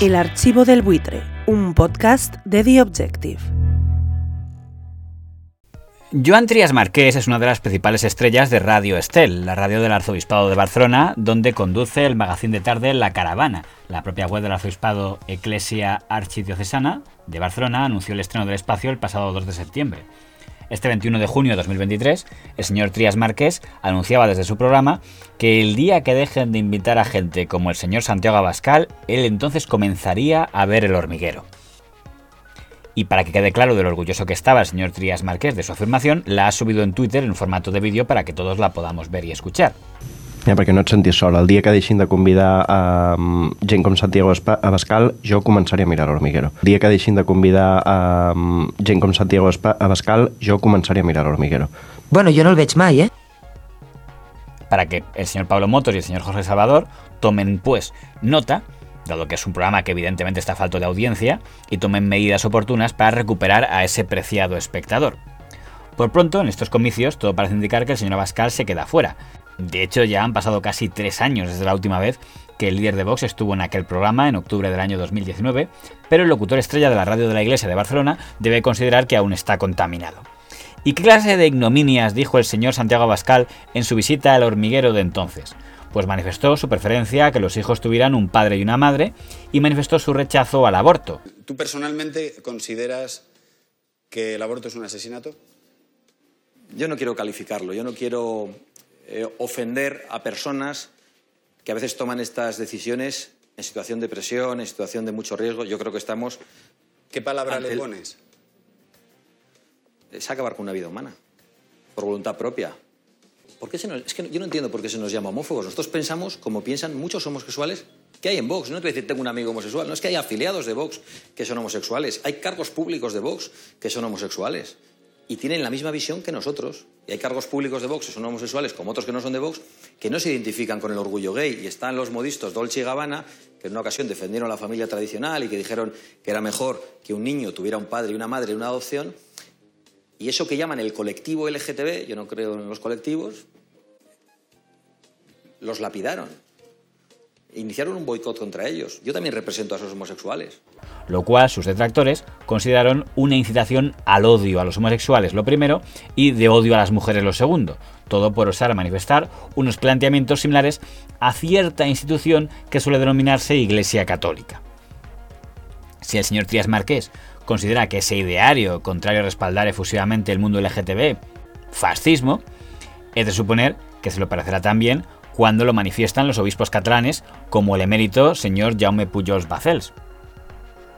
El Archivo del Buitre, un podcast de The Objective. Joan Trias Marqués es una de las principales estrellas de Radio Estel, la radio del Arzobispado de Barcelona, donde conduce el magazín de tarde La Caravana. La propia web del Arzobispado Eclesia Archidiocesana de Barcelona anunció el estreno del espacio el pasado 2 de septiembre. Este 21 de junio de 2023, el señor Trias Márquez anunciaba desde su programa que el día que dejen de invitar a gente como el señor Santiago Abascal, él entonces comenzaría a ver el hormiguero. Y para que quede claro de lo orgulloso que estaba el señor Trias Márquez de su afirmación, la ha subido en Twitter en formato de vídeo para que todos la podamos ver y escuchar. Ja, perquè no et sentis sol. El dia que deixin de convidar a um, gent com Santiago Abascal, jo començaré a mirar l'Hormiguero. El dia que deixin de convidar a um, gent com Santiago Abascal, jo començaré a mirar l'Hormiguero. Bueno, jo no el veig mai, eh? Para que el señor Pablo Motos y el señor Jorge Salvador tomen, pues, nota dado que es un programa que evidentemente está falto de audiencia, y tomen medidas oportunas para recuperar a ese preciado espectador. Por pronto, en estos comicios, todo parece indicar que el señor Abascal se queda fuera, de hecho, ya han pasado casi tres años desde la última vez que el líder de Vox estuvo en aquel programa en octubre del año 2019, pero el locutor estrella de la radio de la Iglesia de Barcelona debe considerar que aún está contaminado. ¿Y qué clase de ignominias dijo el señor Santiago Abascal en su visita al hormiguero de entonces? Pues manifestó su preferencia a que los hijos tuvieran un padre y una madre y manifestó su rechazo al aborto. ¿Tú personalmente consideras que el aborto es un asesinato? Yo no quiero calificarlo, yo no quiero eh, ofender a personas que a veces toman estas decisiones en situación de presión, en situación de mucho riesgo. Yo creo que estamos. ¿Qué palabra le pones? Es acabar con una vida humana, por voluntad propia. ¿Por qué se nos... Es que yo no entiendo por qué se nos llama homófobos. Nosotros pensamos, como piensan muchos homosexuales, que hay en Vox. No te voy a decir tengo un amigo homosexual, no es que hay afiliados de Vox que son homosexuales. Hay cargos públicos de Vox que son homosexuales y tienen la misma visión que nosotros. Y hay cargos públicos de Vox que son homosexuales, como otros que no son de Vox, que no se identifican con el orgullo gay. Y están los modistos Dolce y Gabbana, que en una ocasión defendieron la familia tradicional y que dijeron que era mejor que un niño tuviera un padre y una madre en una adopción. Y eso que llaman el colectivo LGTB, yo no creo en los colectivos, los lapidaron iniciaron un boicot contra ellos. Yo también represento a esos homosexuales. Lo cual sus detractores consideraron una incitación al odio a los homosexuales lo primero y de odio a las mujeres lo segundo. Todo por osar manifestar unos planteamientos similares a cierta institución que suele denominarse Iglesia Católica. Si el señor Trias Marqués considera que ese ideario contrario a respaldar efusivamente el mundo LGTB, fascismo, es de suponer que se lo parecerá también cuando lo manifiestan los obispos catalanes, como el emérito señor Jaume Pujols Bacels.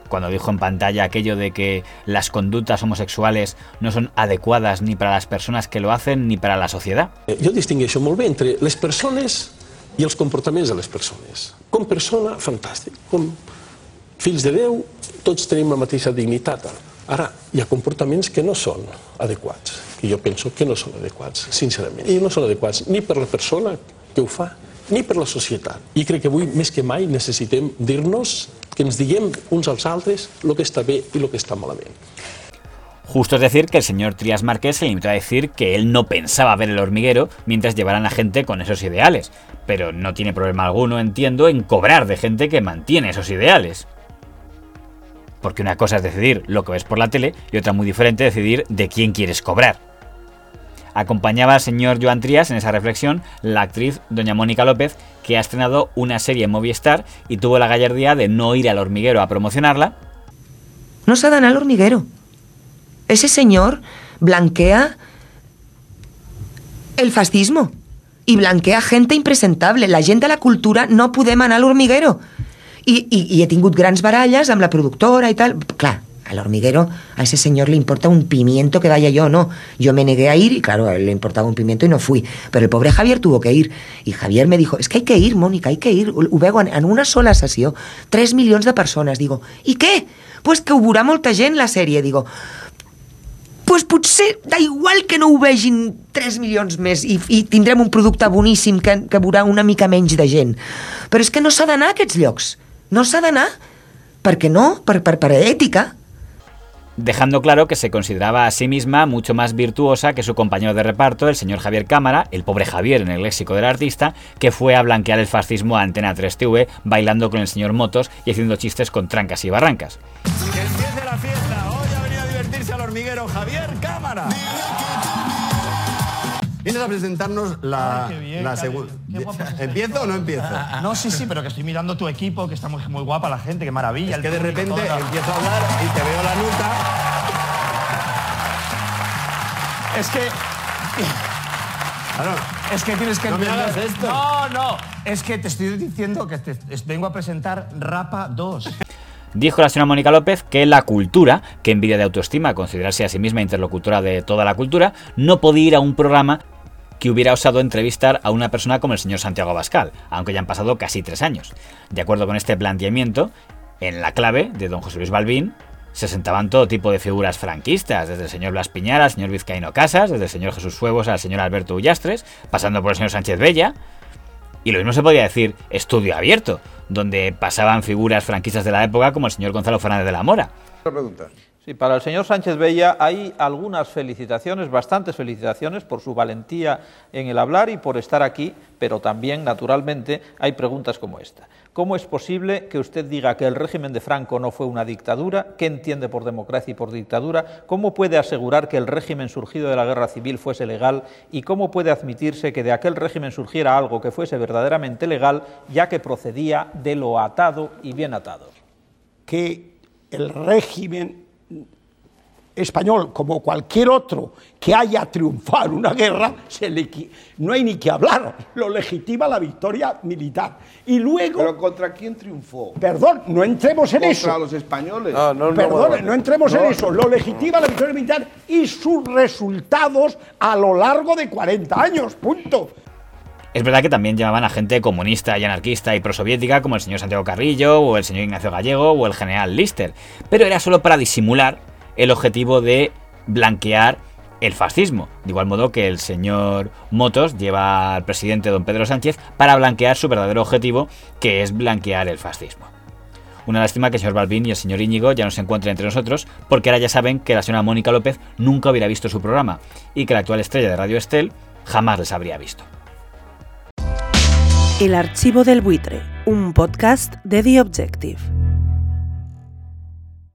Cuando dijo en pantalla aquello de que las conductas homosexuales no son adecuadas ni para las personas que lo hacen ni para la sociedad. Eh, distingueixo molt bé entre les persones i els comportaments de les persones. Com persona, fantàstic. Com fills de Déu, tots tenim la mateixa dignitat. Ara, hi ha comportaments que no són adequats, que jo penso que no són adequats, sincerament. I no són adequats ni per la persona que ho ni per la societat. I crec que avui, més que mai, necessitem dir-nos que ens diguem uns als altres el que està bé i el que està malament. Justo es decir que el señor Trias Márquez se limitó a decir que él no pensaba ver el hormiguero mientras llevaran a gente con esos ideales, pero no tiene problema alguno, entiendo, en cobrar de gente que mantiene esos ideales. Porque una cosa es decidir lo que ves por la tele y otra muy diferente decidir de quién quieres cobrar. Acompañaba al señor Joan Trias en esa reflexión la actriz doña Mónica López, que ha estrenado una serie en Movistar y tuvo la gallardía de no ir al hormiguero a promocionarla. No s'ha d'anar al hormiguero. Ese señor blanquea el fascismo y blanquea gente impresentable. La gent de la cultura no podem anar al hormiguero. I he tingut la productora i tal. Clar, al hormiguero a ese señor le importa un pimiento que vaya yo, no. Yo me negué a ir y claro, le importaba un pimiento y no fui. Pero el pobre Javier tuvo que ir. Y Javier me dijo, es que hay que ir, Mónica, hay que ir. Ho en, una sola sessió. 3 milions de persones. Digo, i què? Pues que ho veurà molta gent la sèrie. Digo, pues potser da igual que no ho vegin 3 milions més i, i tindrem un producte boníssim que, que veurà una mica menys de gent. Però és que no s'ha d'anar a aquests llocs. No s'ha d'anar. Per què no? Per, per, per ètica. Dejando claro que se consideraba a sí misma mucho más virtuosa que su compañero de reparto, el señor Javier Cámara, el pobre Javier en el léxico del artista, que fue a blanquear el fascismo a Antena 3 TV, bailando con el señor Motos y haciendo chistes con trancas y barrancas. La fiesta. Hoy ha venido a divertirse al hormiguero Javier Cámara. Vienes a presentarnos la, Ay, qué bien, la Cari. segunda. ¿Empiezo o no empiezo? No, sí, sí, pero que estoy mirando tu equipo, que está muy, muy guapa la gente, qué maravilla. Es que de repente toda empiezo a hablar y te veo la nuca. Es que... Claro, Es que tienes que No me hagas esto. No, no. Es que te estoy diciendo que te, es- vengo a presentar Rapa 2. Dijo la señora Mónica López que la cultura, que envidia de autoestima considerarse a sí misma interlocutora de toda la cultura, no podía ir a un programa que hubiera osado entrevistar a una persona como el señor Santiago Abascal, aunque ya han pasado casi tres años. De acuerdo con este planteamiento, en la clave de don José Luis Balbín se sentaban todo tipo de figuras franquistas, desde el señor Blas Piñar al señor Vizcaíno Casas, desde el señor Jesús Fuegos al señor Alberto Ullastres, pasando por el señor Sánchez Bella, y lo mismo se podía decir estudio abierto, donde pasaban figuras franquistas de la época como el señor Gonzalo Fernández de la Mora. pregunta. Sí, para el señor Sánchez Bella hay algunas felicitaciones, bastantes felicitaciones por su valentía en el hablar y por estar aquí, pero también, naturalmente, hay preguntas como esta. ¿Cómo es posible que usted diga que el régimen de Franco no fue una dictadura? ¿Qué entiende por democracia y por dictadura? ¿Cómo puede asegurar que el régimen surgido de la guerra civil fuese legal? ¿Y cómo puede admitirse que de aquel régimen surgiera algo que fuese verdaderamente legal, ya que procedía de lo atado y bien atado? que el régimen español, como cualquier otro que haya triunfado en una guerra, se le qui- no hay ni que hablar, lo legitima la victoria militar. Y luego, ¿Pero contra quién triunfó? perdón, no entremos en ¿Contra eso. los españoles? Perdón, no entremos en eso. Lo legitima la victoria militar y sus resultados a lo largo de 40 años. Punto. Es verdad que también llamaban a gente comunista y anarquista y prosoviética como el señor Santiago Carrillo o el señor Ignacio Gallego o el general Lister, pero era solo para disimular el objetivo de blanquear el fascismo, de igual modo que el señor Motos lleva al presidente don Pedro Sánchez para blanquear su verdadero objetivo, que es blanquear el fascismo. Una lástima que el señor Balbín y el señor Íñigo ya no se encuentren entre nosotros, porque ahora ya saben que la señora Mónica López nunca hubiera visto su programa y que la actual estrella de Radio Estel jamás les habría visto. El archivo del buitre, un podcast de The Objective.